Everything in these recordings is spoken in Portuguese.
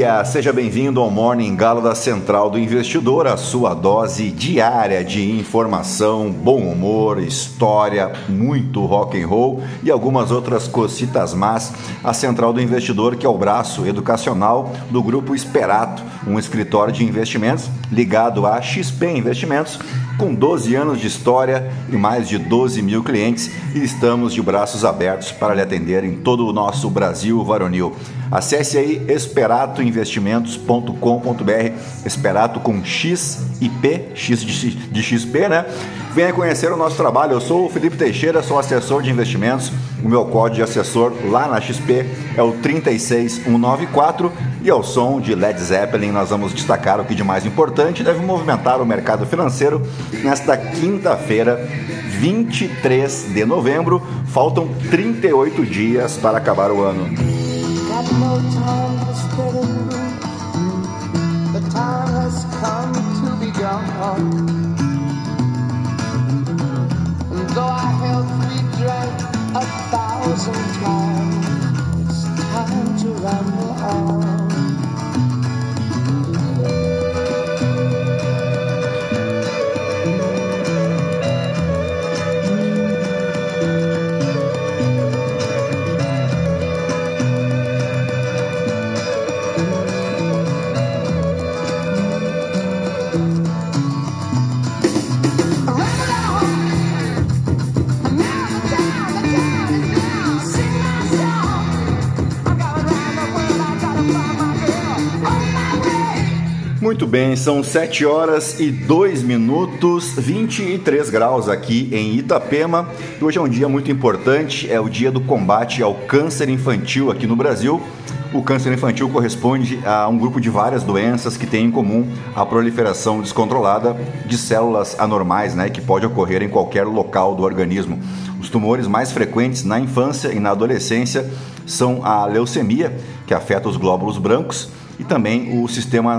dia! Seja bem-vindo ao Morning Galo da Central do Investidor, a sua dose diária de informação, bom humor, história, muito rock and roll e algumas outras cocitas más. A Central do Investidor, que é o braço educacional do grupo Esperato, um escritório de investimentos ligado a XP Investimentos, com 12 anos de história e mais de 12 mil clientes, e estamos de braços abertos para lhe atender em todo o nosso Brasil varonil. Acesse aí esperatoinvestimentos.com.br, Esperato com X e P, X de, de XP, né? Venha conhecer o nosso trabalho. Eu sou o Felipe Teixeira, sou assessor de investimentos. O meu código de assessor lá na XP é o 36194 e ao som de Led Zeppelin nós vamos destacar o que de mais importante deve movimentar o mercado financeiro nesta quinta-feira, 23 de novembro. Faltam 38 dias para acabar o ano. Though health we drank a thousand times, it's time to ramble on. Bem, são 7 horas e 2 minutos, 23 graus aqui em Itapema. Hoje é um dia muito importante, é o dia do combate ao câncer infantil aqui no Brasil. O câncer infantil corresponde a um grupo de várias doenças que têm em comum a proliferação descontrolada de células anormais, né, que pode ocorrer em qualquer local do organismo. Os tumores mais frequentes na infância e na adolescência são a leucemia, que afeta os glóbulos brancos, e também o sistema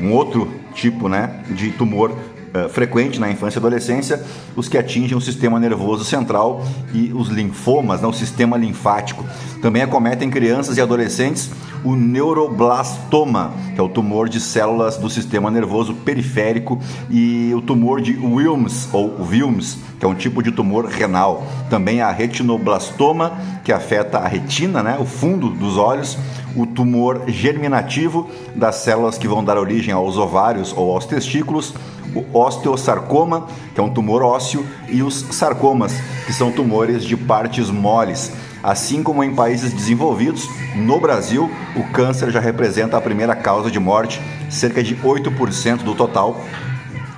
um outro tipo né, de tumor uh, frequente na infância e adolescência, os que atingem o sistema nervoso central e os linfomas, né, o sistema linfático. Também acometem crianças e adolescentes o neuroblastoma, que é o tumor de células do sistema nervoso periférico, e o tumor de Wilms ou Wilms, que é um tipo de tumor renal. Também a retinoblastoma, que afeta a retina, né, o fundo dos olhos, o tumor germinativo das células que vão dar origem aos ovários ou aos testículos, o osteosarcoma, que é um tumor ósseo, e os sarcomas, que são tumores de partes moles. Assim como em países desenvolvidos, no Brasil, o câncer já representa a primeira causa de morte, cerca de 8% do total,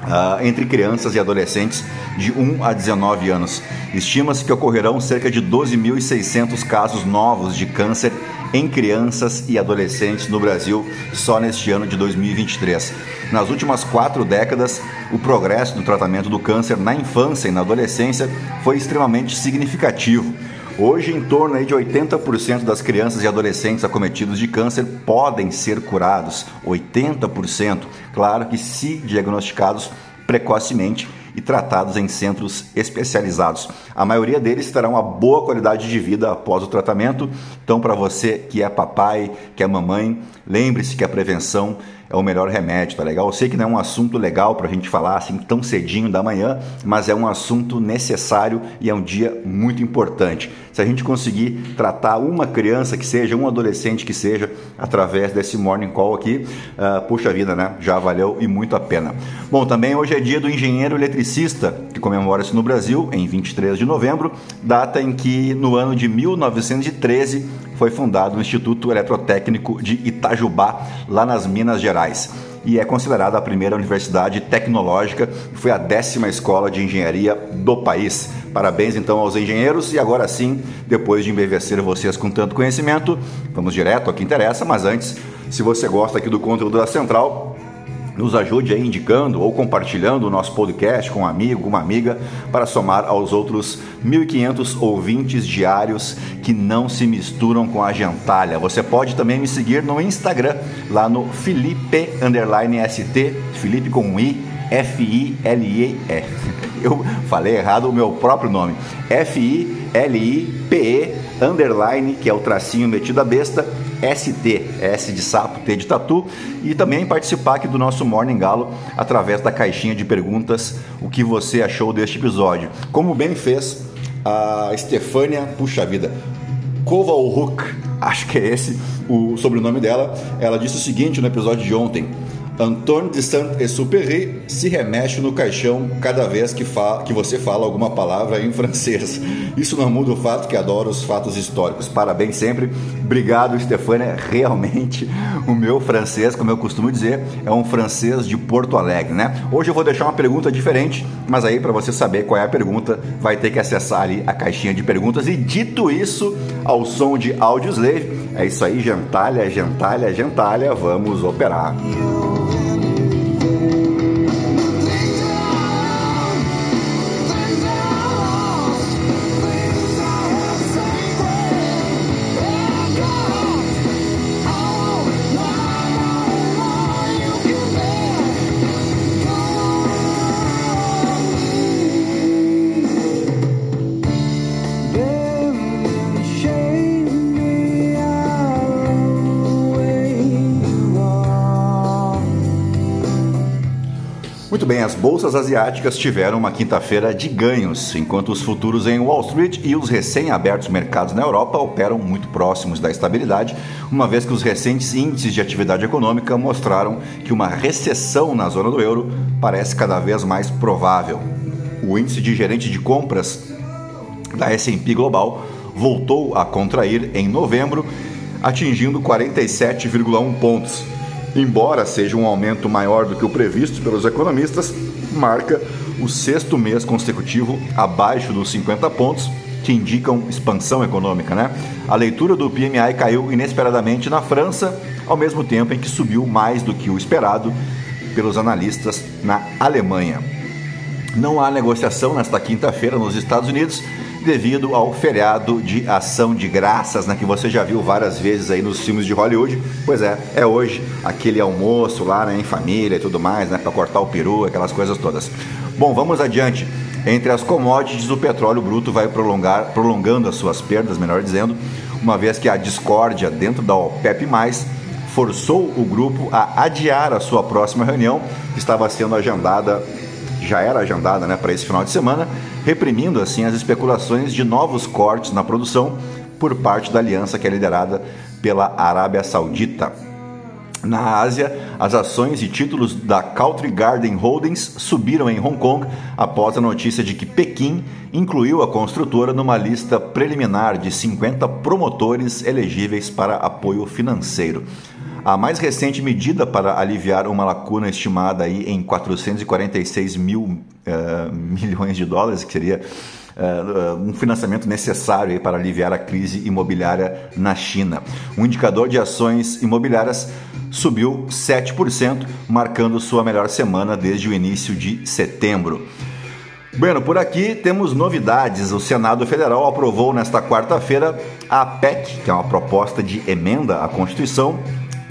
Uh, entre crianças e adolescentes de 1 a 19 anos. Estima-se que ocorrerão cerca de 12.600 casos novos de câncer em crianças e adolescentes no Brasil só neste ano de 2023. Nas últimas quatro décadas, o progresso do tratamento do câncer na infância e na adolescência foi extremamente significativo. Hoje, em torno de 80% das crianças e adolescentes acometidos de câncer podem ser curados. 80%. Claro que, se diagnosticados precocemente e tratados em centros especializados. A maioria deles terá uma boa qualidade de vida após o tratamento. Então, para você que é papai, que é mamãe, lembre-se que a prevenção é o melhor remédio, tá legal? Eu sei que não é um assunto legal para a gente falar assim tão cedinho da manhã, mas é um assunto necessário e é um dia muito importante. Se a gente conseguir tratar uma criança que seja, um adolescente que seja, através desse morning call aqui, uh, puxa vida, né? Já valeu e muito a pena. Bom, também hoje é dia do engenheiro eletricista, que comemora-se no Brasil em 23 de novembro, data em que no ano de 1913 foi fundado o Instituto Eletrotécnico de Itajubá, lá nas Minas Gerais. E é considerada a primeira universidade tecnológica e foi a décima escola de engenharia do país. Parabéns então aos engenheiros e agora sim, depois de embevecer vocês com tanto conhecimento, vamos direto ao que interessa, mas antes, se você gosta aqui do conteúdo da Central, nos ajude aí indicando ou compartilhando o nosso podcast com um amigo, uma amiga, para somar aos outros 1.500 ouvintes diários que não se misturam com a gentalha. Você pode também me seguir no Instagram, lá no Felipe ST, Felipe com um I, F-I-L-I-E. Eu falei errado o meu próprio nome. F-I-L-I-P-E underline, que é o tracinho metido a besta, ST, S de sapo, T de tatu, e também participar aqui do nosso Morning Galo através da caixinha de perguntas, o que você achou deste episódio. Como bem fez a Stefânia, puxa vida, Kovalhuk, acho que é esse o sobrenome dela, ela disse o seguinte no episódio de ontem. Antônio de Saint-Exupéry se remexe no caixão cada vez que, que você fala alguma palavra em francês. Isso não muda o fato que adoro os fatos históricos. Parabéns sempre. Obrigado, Stefânia. Realmente, o meu francês, como eu costumo dizer, é um francês de Porto Alegre, né? Hoje eu vou deixar uma pergunta diferente, mas aí para você saber qual é a pergunta, vai ter que acessar ali a caixinha de perguntas. E dito isso, ao som de Audioslave, é isso aí, gentalha, gentalha, gentalha, vamos operar. Bolsas asiáticas tiveram uma quinta-feira de ganhos, enquanto os futuros em Wall Street e os recém-abertos mercados na Europa operam muito próximos da estabilidade, uma vez que os recentes índices de atividade econômica mostraram que uma recessão na zona do euro parece cada vez mais provável. O índice de gerente de compras da S&P Global voltou a contrair em novembro, atingindo 47,1 pontos embora seja um aumento maior do que o previsto pelos economistas, marca o sexto mês consecutivo abaixo dos 50 pontos, que indicam expansão econômica. Né? A leitura do PMI caiu inesperadamente na França, ao mesmo tempo em que subiu mais do que o esperado pelos analistas na Alemanha. Não há negociação nesta quinta-feira nos Estados Unidos devido ao feriado de ação de graças, né, que você já viu várias vezes aí nos filmes de Hollywood. Pois é, é hoje aquele almoço lá né, em família e tudo mais, né, para cortar o peru, aquelas coisas todas. Bom, vamos adiante. Entre as commodities, o petróleo bruto vai prolongar, prolongando as suas perdas, melhor dizendo, uma vez que a discórdia dentro da OPEP+, forçou o grupo a adiar a sua próxima reunião, que estava sendo agendada já era agendada né, para esse final de semana, reprimindo assim as especulações de novos cortes na produção por parte da aliança que é liderada pela Arábia Saudita. Na Ásia, as ações e títulos da Country Garden Holdings subiram em Hong Kong após a notícia de que Pequim incluiu a construtora numa lista preliminar de 50 promotores elegíveis para apoio financeiro. A mais recente medida para aliviar uma lacuna estimada aí em 446 mil uh, milhões de dólares, que seria uh, um financiamento necessário para aliviar a crise imobiliária na China. O indicador de ações imobiliárias subiu 7%, marcando sua melhor semana desde o início de setembro. Bueno, por aqui temos novidades. O Senado Federal aprovou nesta quarta-feira a PEC, que é uma proposta de emenda à Constituição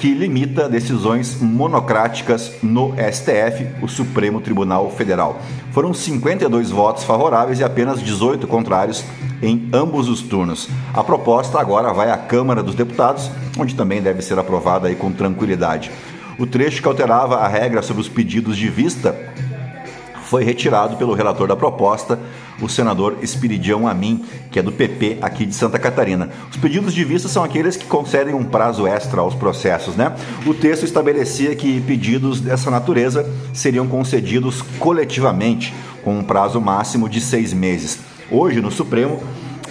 que limita decisões monocráticas no STF, o Supremo Tribunal Federal. Foram 52 votos favoráveis e apenas 18 contrários em ambos os turnos. A proposta agora vai à Câmara dos Deputados, onde também deve ser aprovada aí com tranquilidade. O trecho que alterava a regra sobre os pedidos de vista foi retirado pelo relator da proposta, o senador Espiridião Amin, que é do PP aqui de Santa Catarina. Os pedidos de vista são aqueles que concedem um prazo extra aos processos, né? O texto estabelecia que pedidos dessa natureza seriam concedidos coletivamente, com um prazo máximo de seis meses. Hoje, no Supremo,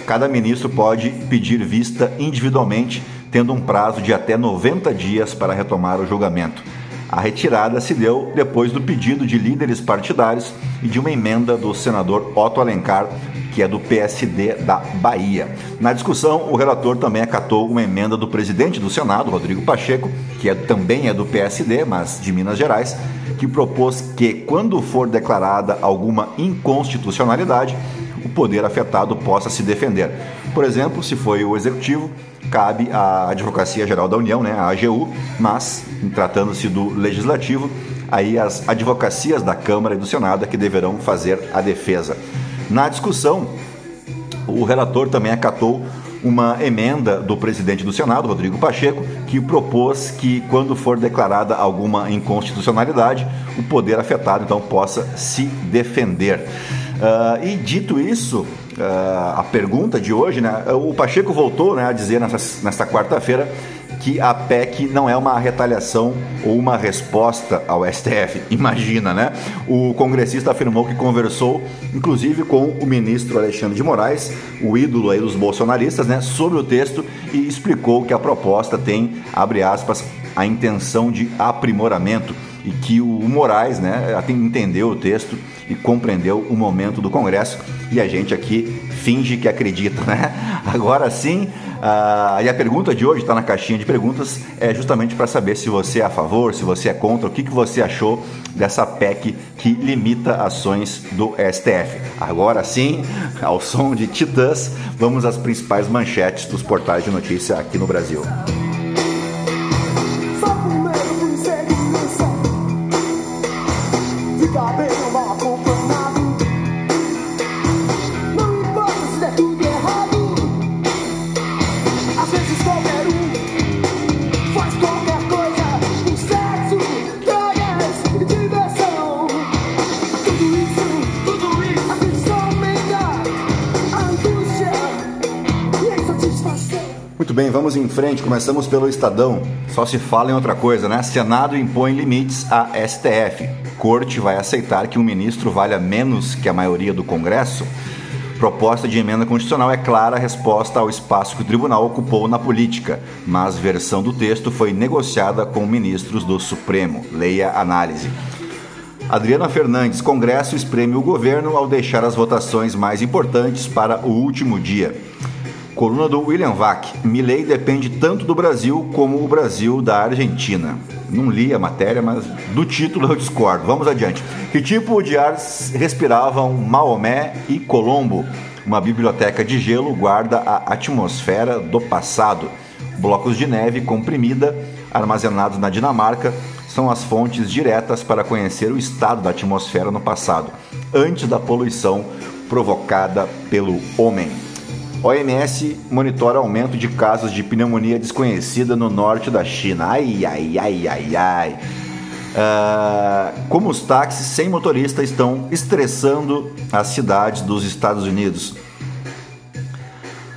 cada ministro pode pedir vista individualmente, tendo um prazo de até 90 dias para retomar o julgamento. A retirada se deu depois do pedido de líderes partidários e de uma emenda do senador Otto Alencar, que é do PSD da Bahia. Na discussão, o relator também acatou uma emenda do presidente do Senado, Rodrigo Pacheco, que é, também é do PSD, mas de Minas Gerais, que propôs que, quando for declarada alguma inconstitucionalidade, o poder afetado possa se defender. Por exemplo, se foi o executivo, cabe à Advocacia Geral da União, né, a AGU, mas, tratando-se do legislativo, aí as advocacias da Câmara e do Senado é que deverão fazer a defesa. Na discussão, o relator também acatou uma emenda do presidente do Senado, Rodrigo Pacheco, que propôs que, quando for declarada alguma inconstitucionalidade, o poder afetado então possa se defender. Uh, e dito isso, uh, a pergunta de hoje, né, o Pacheco voltou né, a dizer nessa, nesta quarta-feira que a PEC não é uma retaliação ou uma resposta ao STF. Imagina, né? O congressista afirmou que conversou, inclusive, com o ministro Alexandre de Moraes, o ídolo aí dos bolsonaristas, né, sobre o texto e explicou que a proposta tem, abre aspas, a intenção de aprimoramento e que o Moraes né, entendeu o texto e compreendeu o momento do Congresso e a gente aqui finge que acredita, né? Agora sim, uh, e a pergunta de hoje está na caixinha de perguntas, é justamente para saber se você é a favor, se você é contra, o que, que você achou dessa PEC que limita ações do STF. Agora sim, ao som de Titãs, vamos às principais manchetes dos portais de notícia aqui no Brasil. Muito bem, vamos em frente. Começamos pelo Estadão. Só se fala em outra coisa, né? Senado impõe limites à STF. Corte vai aceitar que um ministro valha menos que a maioria do Congresso? Proposta de emenda constitucional é clara resposta ao espaço que o tribunal ocupou na política, mas versão do texto foi negociada com ministros do Supremo. Leia análise. Adriana Fernandes, Congresso espreme o governo ao deixar as votações mais importantes para o último dia. Coluna do William Vac. Milley depende tanto do Brasil como o Brasil da Argentina. Não li a matéria, mas do título eu discordo. Vamos adiante. Que tipo de ar respiravam Maomé e Colombo? Uma biblioteca de gelo guarda a atmosfera do passado. Blocos de neve comprimida, armazenados na Dinamarca, são as fontes diretas para conhecer o estado da atmosfera no passado, antes da poluição provocada pelo homem. OMS monitora aumento de casos de pneumonia desconhecida no norte da China. Ai, ai, ai, ai, ai. Uh, como os táxis sem motorista estão estressando as cidades dos Estados Unidos.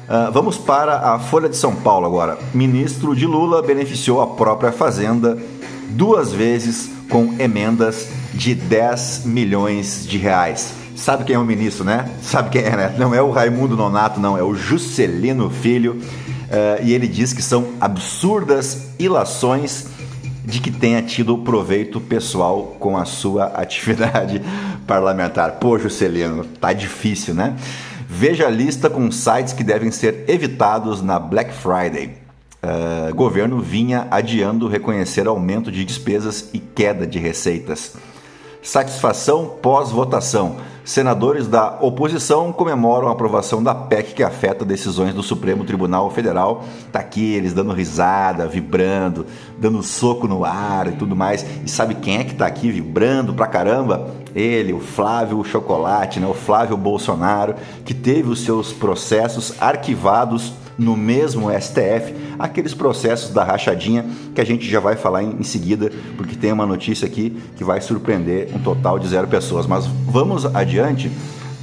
Uh, vamos para a Folha de São Paulo agora. Ministro de Lula beneficiou a própria Fazenda duas vezes com emendas de 10 milhões de reais. Sabe quem é o ministro, né? Sabe quem é, né? Não é o Raimundo Nonato, não, é o Juscelino Filho. Uh, e ele diz que são absurdas ilações de que tenha tido proveito pessoal com a sua atividade parlamentar. Pô, Juscelino, tá difícil, né? Veja a lista com sites que devem ser evitados na Black Friday. Uh, governo vinha adiando reconhecer aumento de despesas e queda de receitas. Satisfação pós-votação. Senadores da oposição comemoram a aprovação da PEC que afeta decisões do Supremo Tribunal Federal. Tá aqui eles dando risada, vibrando, dando soco no ar e tudo mais. E sabe quem é que tá aqui vibrando pra caramba? Ele, o Flávio Chocolate, né? o Flávio Bolsonaro, que teve os seus processos arquivados no mesmo STF, aqueles processos da rachadinha que a gente já vai falar em, seguida, porque tem uma notícia aqui que vai surpreender um total de zero pessoas. Mas vamos adiante.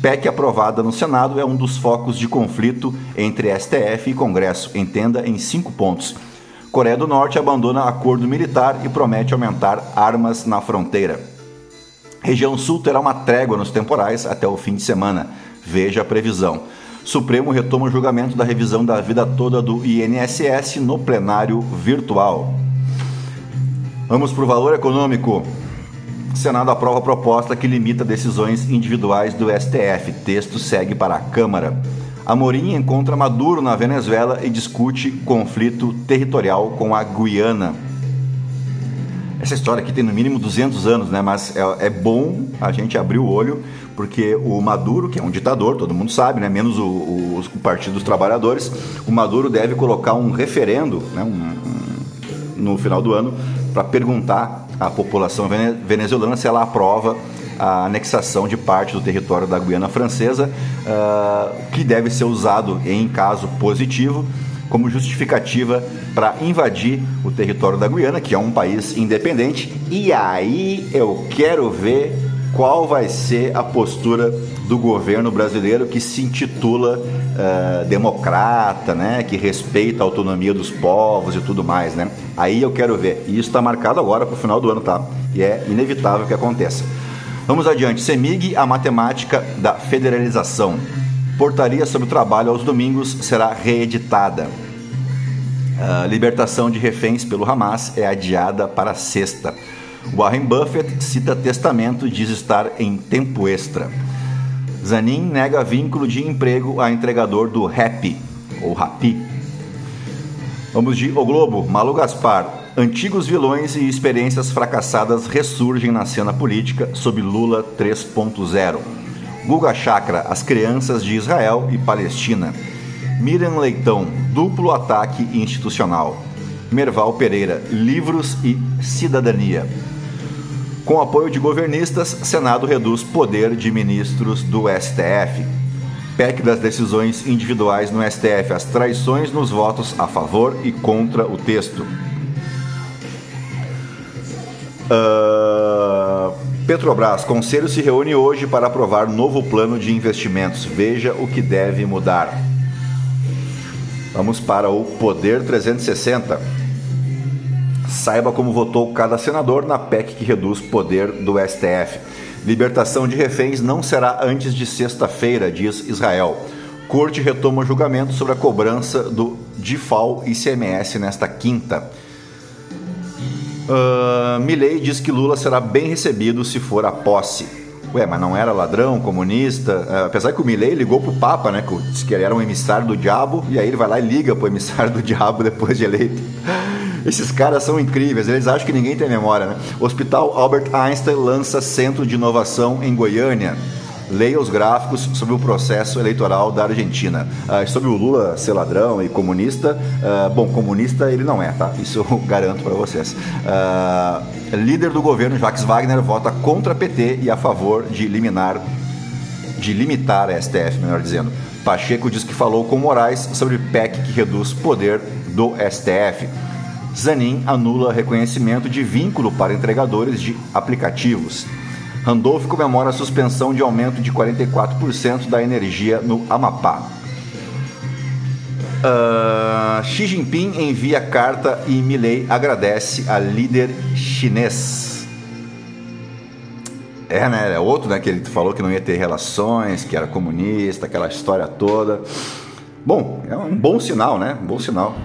PEC aprovada no Senado é um dos focos de conflito entre STF e Congresso. Entenda em cinco pontos. Coreia do Norte abandona acordo militar e promete aumentar armas na fronteira. Região Sul terá uma trégua nos temporais até o fim de semana. Veja a previsão. Supremo retoma o julgamento da revisão da vida toda do INSS no plenário virtual. Vamos para o valor econômico. Senado aprova a proposta que limita decisões individuais do STF. Texto segue para a Câmara. Amorim encontra Maduro na Venezuela e discute conflito territorial com a Guiana. Essa história aqui tem no mínimo 200 anos, né? Mas é, é bom a gente abrir o olho porque o Maduro, que é um ditador, todo mundo sabe, né? menos o, o, o Partido dos Trabalhadores, o Maduro deve colocar um referendo né? Um, um, no final do ano para perguntar à população venezuelana se ela aprova a anexação de parte do território da Guiana Francesa, uh, que deve ser usado em caso positivo como justificativa para invadir o território da Guiana, que é um país independente. E aí eu quero ver qual vai ser a postura do governo brasileiro que se intitula uh, democrata, né, que respeita a autonomia dos povos e tudo mais, né? Aí eu quero ver. E isso está marcado agora para o final do ano, tá? E é inevitável que aconteça. Vamos adiante. CEMIG, a matemática da federalização. Portaria sobre o trabalho aos domingos será reeditada. A libertação de reféns pelo Hamas é adiada para sexta. Warren Buffett cita testamento e diz estar em tempo extra. Zanin nega vínculo de emprego a entregador do Happy, ou Rapi. Vamos de O Globo, Malu Gaspar. Antigos vilões e experiências fracassadas ressurgem na cena política sob Lula 3.0. Guga Chakra, As Crianças de Israel e Palestina. Miriam Leitão, Duplo Ataque Institucional. Merval Pereira, Livros e Cidadania. Com apoio de governistas, Senado reduz poder de ministros do STF. PEC das decisões individuais no STF, as traições nos votos a favor e contra o texto. Uh, Petrobras, Conselho se reúne hoje para aprovar novo plano de investimentos. Veja o que deve mudar. Vamos para o Poder 360. Saiba como votou cada senador na PEC que reduz poder do STF. Libertação de reféns não será antes de sexta-feira, diz Israel. Corte retoma julgamento sobre a cobrança do DIFAL ICMS nesta quinta. Uh, Milley diz que Lula será bem recebido se for a posse. Ué, mas não era ladrão, comunista? Uh, apesar que o Milley ligou pro Papa, né? Que disse que ele era um emissário do diabo, e aí ele vai lá e liga pro emissário do diabo depois de eleito. Esses caras são incríveis, eles acham que ninguém tem memória, né? Hospital Albert Einstein lança centro de inovação em Goiânia. Leia os gráficos sobre o processo eleitoral da Argentina. Uh, sobre o Lula ser ladrão e comunista, uh, bom, comunista ele não é, tá? Isso eu garanto para vocês. Uh, líder do governo, Jacques Wagner, vota contra PT e a favor de eliminar, de limitar a STF, melhor dizendo. Pacheco diz que falou com Moraes sobre PEC que reduz poder do STF. Zanin anula reconhecimento de vínculo para entregadores de aplicativos. Randolph comemora a suspensão de aumento de 44% da energia no Amapá. Uh, Xi Jinping envia carta e Milley agradece a líder chinês. É, né? É outro, né? Que ele falou que não ia ter relações, que era comunista, aquela história toda. Bom, é um bom sinal, né? Um bom sinal.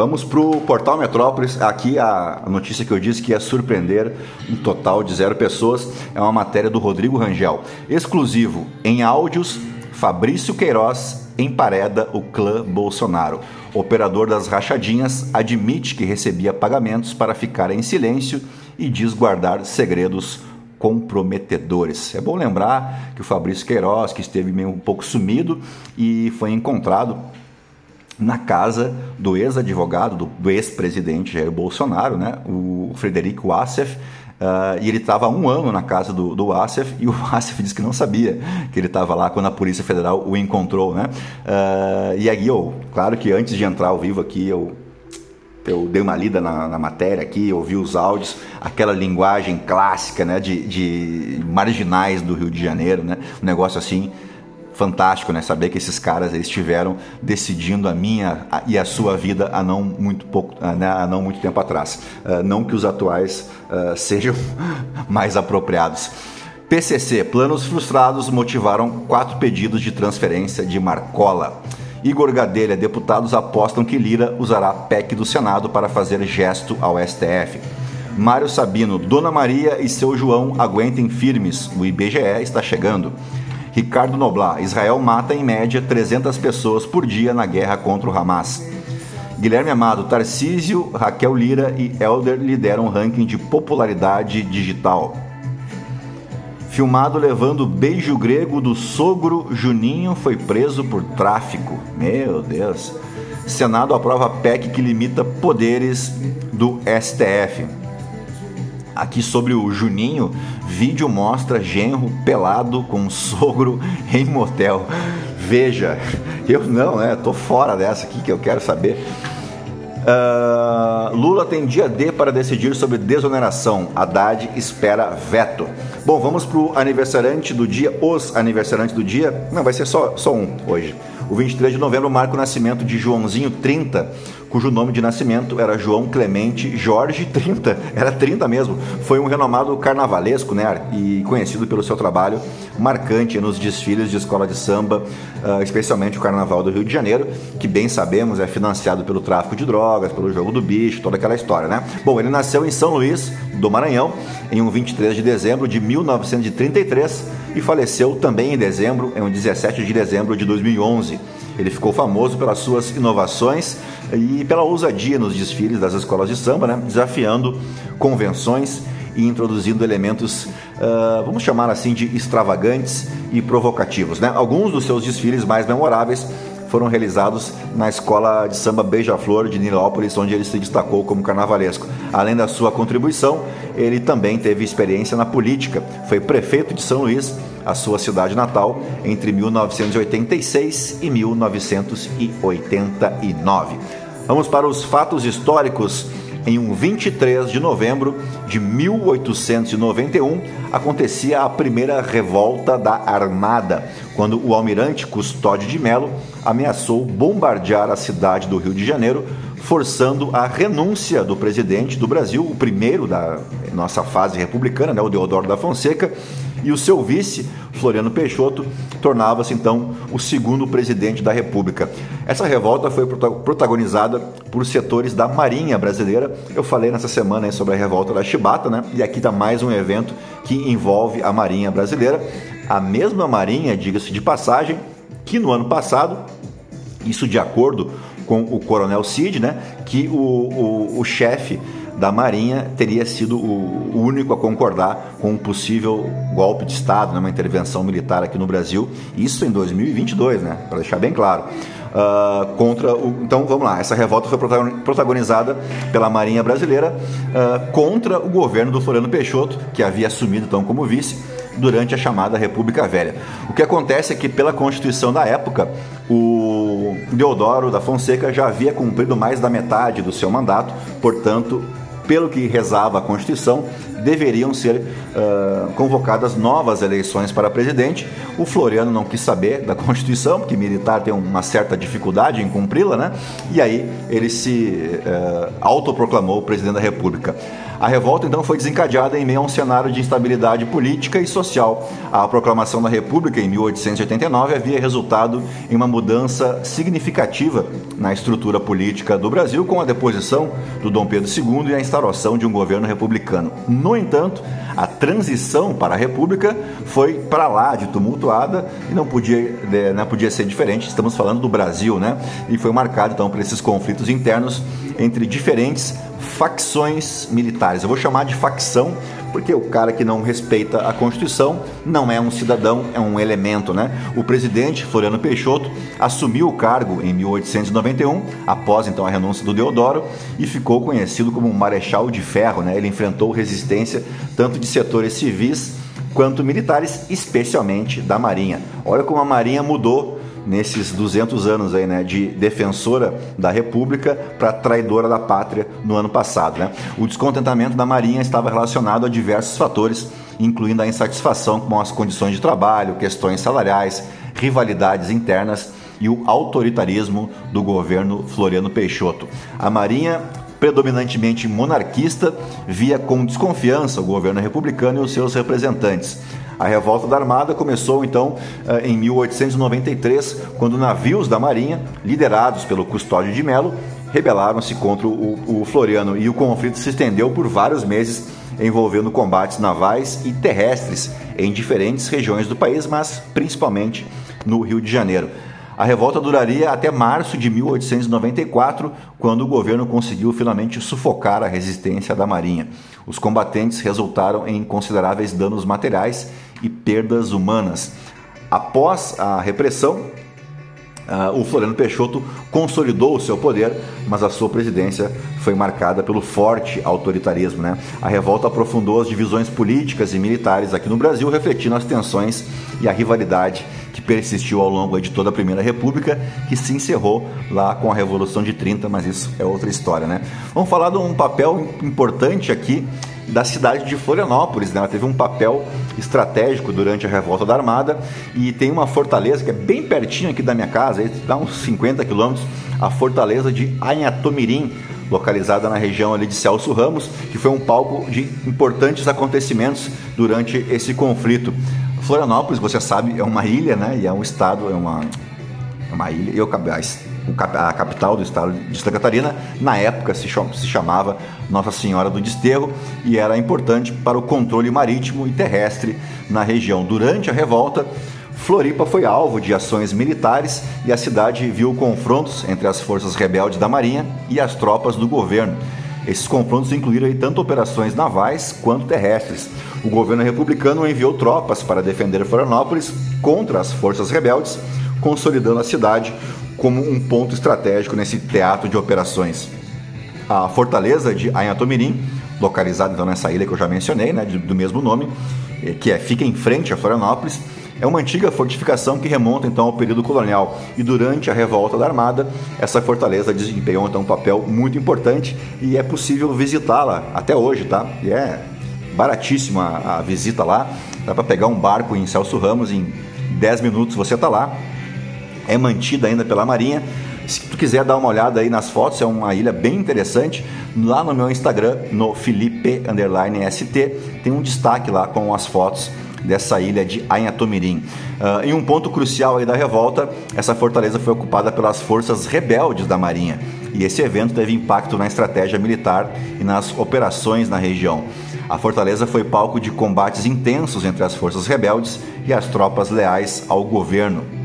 Vamos para o Portal Metrópolis. Aqui a notícia que eu disse que ia surpreender um total de zero pessoas é uma matéria do Rodrigo Rangel. Exclusivo em áudios, Fabrício Queiroz empareda o clã Bolsonaro. Operador das rachadinhas admite que recebia pagamentos para ficar em silêncio e diz guardar segredos comprometedores. É bom lembrar que o Fabrício Queiroz, que esteve meio um pouco sumido e foi encontrado na casa do ex-advogado, do, do ex-presidente Jair Bolsonaro, né, o Frederico Assef, Uh, e ele estava há um ano na casa do, do e o Assef disse que não sabia que ele estava lá quando a Polícia Federal o encontrou, né? Uh, e aí eu, claro que antes de entrar ao vivo aqui, eu, eu dei uma lida na, na matéria aqui, ouvi os áudios, aquela linguagem clássica, né, de, de marginais do Rio de Janeiro, né? Um negócio assim fantástico, né? Saber que esses caras estiveram decidindo a minha e a sua vida há não muito pouco, né? há não muito tempo atrás. Uh, não que os atuais uh, sejam mais apropriados. PCC, planos frustrados motivaram quatro pedidos de transferência de Marcola. Igor Gadelha, deputados apostam que Lira usará PEC do Senado para fazer gesto ao STF. Mário Sabino, Dona Maria e seu João aguentem firmes, o IBGE está chegando. Ricardo Noblar, Israel mata em média 300 pessoas por dia na guerra contra o Hamas. Guilherme Amado, Tarcísio, Raquel Lira e Elder lideram ranking de popularidade digital. Filmado levando beijo grego do sogro Juninho foi preso por tráfico. Meu Deus. Senado aprova PEC que limita poderes do STF. Aqui sobre o Juninho, vídeo mostra genro pelado com sogro em motel. Veja, eu não, né? Tô fora dessa aqui que eu quero saber. Uh, Lula tem dia D para decidir sobre desoneração. Haddad espera veto. Bom, vamos para o aniversariante do dia, os aniversariantes do dia. Não, vai ser só, só um hoje. O 23 de novembro marca o nascimento de Joãozinho 30, cujo nome de nascimento era João Clemente Jorge 30. Era 30 mesmo. Foi um renomado carnavalesco, né? E conhecido pelo seu trabalho marcante nos desfiles de escola de samba, uh, especialmente o Carnaval do Rio de Janeiro, que bem sabemos é financiado pelo tráfico de drogas, pelo jogo do bicho, toda aquela história, né? Bom, ele nasceu em São Luís, do Maranhão, em um 23 de dezembro de 1933 e faleceu também em dezembro, em um 17 de dezembro de 2011. Ele ficou famoso pelas suas inovações e pela ousadia nos desfiles das escolas de samba, né? desafiando convenções e introduzindo elementos, uh, vamos chamar assim, de extravagantes e provocativos. Né? Alguns dos seus desfiles mais memoráveis foram realizados na escola de samba Beija-Flor de Nilópolis, onde ele se destacou como carnavalesco. Além da sua contribuição, ele também teve experiência na política. Foi prefeito de São Luís, a sua cidade natal, entre 1986 e 1989. Vamos para os fatos históricos em um 23 de novembro de 1891, acontecia a primeira revolta da Armada, quando o almirante Custódio de Melo ameaçou bombardear a cidade do Rio de Janeiro, forçando a renúncia do presidente do Brasil, o primeiro da nossa fase republicana, né, o Deodoro da Fonseca, e o seu vice, Floriano Peixoto, tornava-se então o segundo presidente da República. Essa revolta foi protagonizada por setores da Marinha Brasileira. Eu falei nessa semana sobre a revolta da Chibata, né? E aqui está mais um evento que envolve a Marinha Brasileira. A mesma Marinha, diga-se de passagem, que no ano passado, isso de acordo com o Coronel Cid, né? Que o, o, o chefe da Marinha teria sido o único a concordar com um possível golpe de Estado, né, uma intervenção militar aqui no Brasil, isso em 2022, né, para deixar bem claro. Uh, contra o. Então vamos lá, essa revolta foi protagonizada pela Marinha Brasileira uh, contra o governo do Floriano Peixoto, que havia assumido então como vice durante a chamada República Velha. O que acontece é que, pela Constituição da época, o Deodoro da Fonseca já havia cumprido mais da metade do seu mandato, portanto, pelo que rezava a Constituição, deveriam ser uh, convocadas novas eleições para presidente. O Floriano não quis saber da Constituição, porque militar tem uma certa dificuldade em cumpri-la, né? E aí ele se uh, autoproclamou presidente da República. A revolta então foi desencadeada em meio a um cenário de instabilidade política e social. A proclamação da República em 1889 havia resultado em uma mudança significativa na estrutura política do Brasil, com a deposição do Dom Pedro II e a instauração de um governo republicano. No entanto, a transição para a República foi para lá de tumultuada e não podia, né, não podia ser diferente. Estamos falando do Brasil, né? E foi marcado então por esses conflitos internos entre diferentes facções militares. Eu vou chamar de facção porque o cara que não respeita a Constituição não é um cidadão, é um elemento, né? O presidente Floriano Peixoto assumiu o cargo em 1891, após então a renúncia do Deodoro, e ficou conhecido como Marechal de Ferro, né? Ele enfrentou resistência tanto de setores civis quanto militares, especialmente da Marinha. Olha como a Marinha mudou nesses 200 anos aí, né, de defensora da República para traidora da pátria no ano passado. Né? O descontentamento da Marinha estava relacionado a diversos fatores, incluindo a insatisfação com as condições de trabalho, questões salariais, rivalidades internas e o autoritarismo do governo Floriano Peixoto. A Marinha predominantemente monarquista, via com desconfiança o governo republicano e os seus representantes. A revolta da Armada começou então eh, em 1893, quando navios da Marinha, liderados pelo Custódio de Melo, rebelaram-se contra o, o Floriano e o conflito se estendeu por vários meses, envolvendo combates navais e terrestres em diferentes regiões do país, mas principalmente no Rio de Janeiro. A revolta duraria até março de 1894, quando o governo conseguiu finalmente sufocar a resistência da Marinha. Os combatentes resultaram em consideráveis danos materiais e perdas humanas. Após a repressão, Uh, o Floriano Peixoto consolidou o seu poder, mas a sua presidência foi marcada pelo forte autoritarismo. Né? A revolta aprofundou as divisões políticas e militares aqui no Brasil, refletindo as tensões e a rivalidade que persistiu ao longo de toda a Primeira República, que se encerrou lá com a Revolução de 30, mas isso é outra história. Né? Vamos falar de um papel importante aqui da cidade de Florianópolis. Né? Ela teve um papel estratégico durante a revolta da Armada e tem uma fortaleza que é bem pertinho aqui da minha casa, dá uns 50 quilômetros, a fortaleza de Anhatomirim, localizada na região ali de Celso Ramos, que foi um palco de importantes acontecimentos durante esse conflito. Florianópolis, você sabe, é uma ilha, né? E é um estado, é uma, é uma ilha. Eu, a capital do estado de Santa Catarina, na época se chamava Nossa Senhora do Desterro e era importante para o controle marítimo e terrestre na região. Durante a revolta, Floripa foi alvo de ações militares e a cidade viu confrontos entre as forças rebeldes da Marinha e as tropas do governo. Esses confrontos incluíram tanto operações navais quanto terrestres. O governo republicano enviou tropas para defender Florianópolis contra as forças rebeldes, consolidando a cidade como um ponto estratégico nesse teatro de operações. A fortaleza de Anhatomirim, localizada então nessa ilha que eu já mencionei, né, do mesmo nome, eh, que é, fica em frente a Florianópolis, é uma antiga fortificação que remonta então ao período colonial e durante a revolta da Armada, essa fortaleza desempenhou então um papel muito importante e é possível visitá-la até hoje, tá? E é baratíssima a visita lá, dá para pegar um barco em Celso Ramos em 10 minutos você está lá é mantida ainda pela Marinha. Se tu quiser dar uma olhada aí nas fotos, é uma ilha bem interessante. Lá no meu Instagram, no Felipe_ST, tem um destaque lá com as fotos dessa ilha de Anhatomirim. Uh, em um ponto crucial aí da revolta, essa fortaleza foi ocupada pelas forças rebeldes da Marinha. E esse evento teve impacto na estratégia militar e nas operações na região. A fortaleza foi palco de combates intensos entre as forças rebeldes e as tropas leais ao governo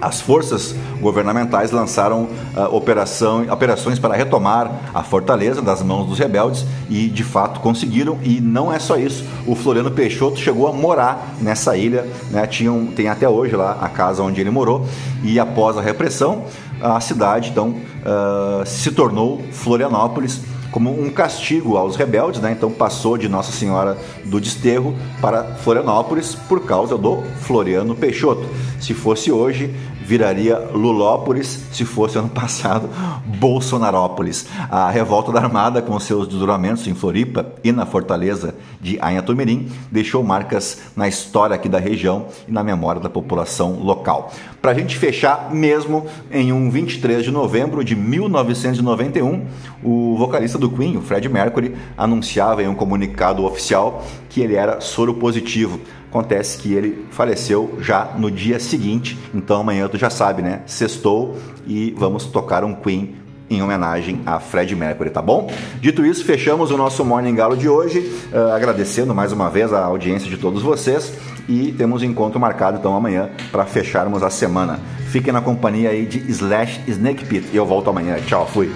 as forças governamentais lançaram uh, operação, operações para retomar a fortaleza das mãos dos rebeldes e de fato conseguiram. E não é só isso, o Floriano Peixoto chegou a morar nessa ilha, né? Tem até hoje lá a casa onde ele morou. E após a repressão, a cidade então uh, se tornou Florianópolis como um castigo aos rebeldes, né? Então passou de Nossa Senhora do Desterro para Florianópolis por causa do Floriano Peixoto. Se fosse hoje, viraria Lulópolis, se fosse ano passado, Bolsonarópolis. A revolta da Armada, com seus desdobramentos em Floripa e na fortaleza de Anhatomirim, deixou marcas na história aqui da região e na memória da população local. Para a gente fechar mesmo, em um 23 de novembro de 1991, o vocalista do Queen, o Fred Mercury, anunciava em um comunicado oficial que ele era soro positivo Acontece que ele faleceu já no dia seguinte, então amanhã tu já sabe, né? Sextou e vamos tocar um Queen em homenagem a Fred Mercury, tá bom? Dito isso, fechamos o nosso Morning Galo de hoje, uh, agradecendo mais uma vez a audiência de todos vocês e temos um encontro marcado então amanhã para fecharmos a semana. Fiquem na companhia aí de Slash Snake Pit e eu volto amanhã. Tchau, fui!